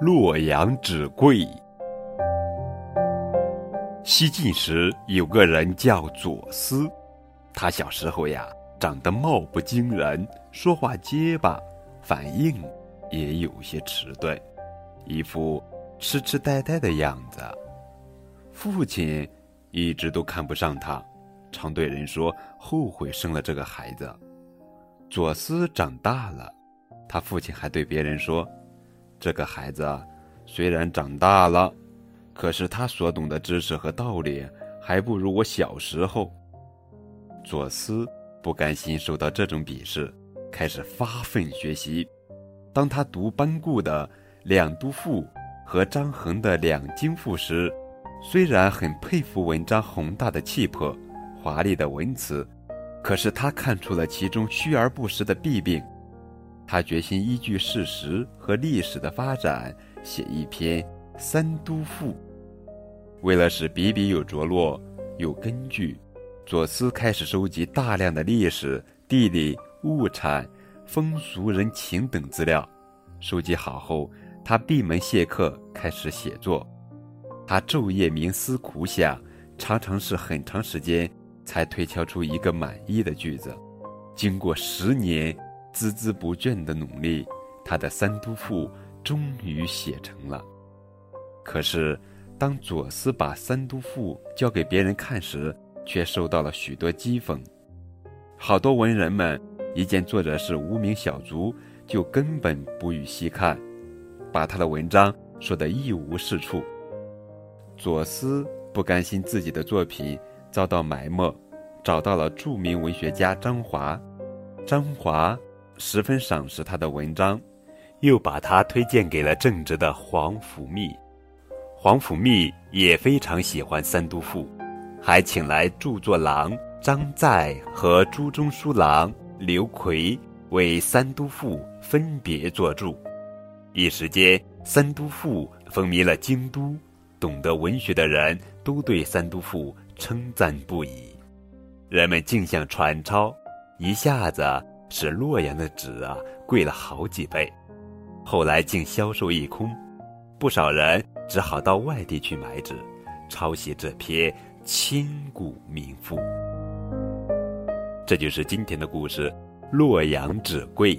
洛阳纸贵。西晋时有个人叫左思，他小时候呀长得貌不惊人，说话结巴，反应也有些迟钝，一副痴痴呆呆的样子。父亲一直都看不上他，常对人说后悔生了这个孩子。左思长大了，他父亲还对别人说。这个孩子虽然长大了，可是他所懂的知识和道理还不如我小时候。左思不甘心受到这种鄙视，开始发奋学习。当他读班固的《两都赋》和张衡的《两京赋》时，虽然很佩服文章宏大的气魄、华丽的文辞，可是他看出了其中虚而不实的弊病。他决心依据事实和历史的发展写一篇《三都赋》。为了使笔笔有着落、有根据，左思开始收集大量的历史、地理、物产、风俗人情等资料。收集好后，他闭门谢客，开始写作。他昼夜冥思苦想，常常是很长时间才推敲出一个满意的句子。经过十年。孜孜不倦的努力，他的《三都赋》终于写成了。可是，当左思把《三都赋》交给别人看时，却受到了许多讥讽。好多文人们一见作者是无名小卒，就根本不予细看，把他的文章说得一无是处。左思不甘心自己的作品遭到埋没，找到了著名文学家张华。张华。十分赏识他的文章，又把他推荐给了正直的皇甫谧。皇甫谧也非常喜欢《三都赋》，还请来著作郎张载和朱中书郎刘奎为《三都赋》分别作注。一时间，《三都赋》风靡了京都，懂得文学的人都对《三都赋》称赞不已，人们竞相传抄，一下子。使洛阳的纸啊贵了好几倍，后来竟销售一空，不少人只好到外地去买纸，抄袭这篇千古名赋。这就是今天的故事，洛阳纸贵。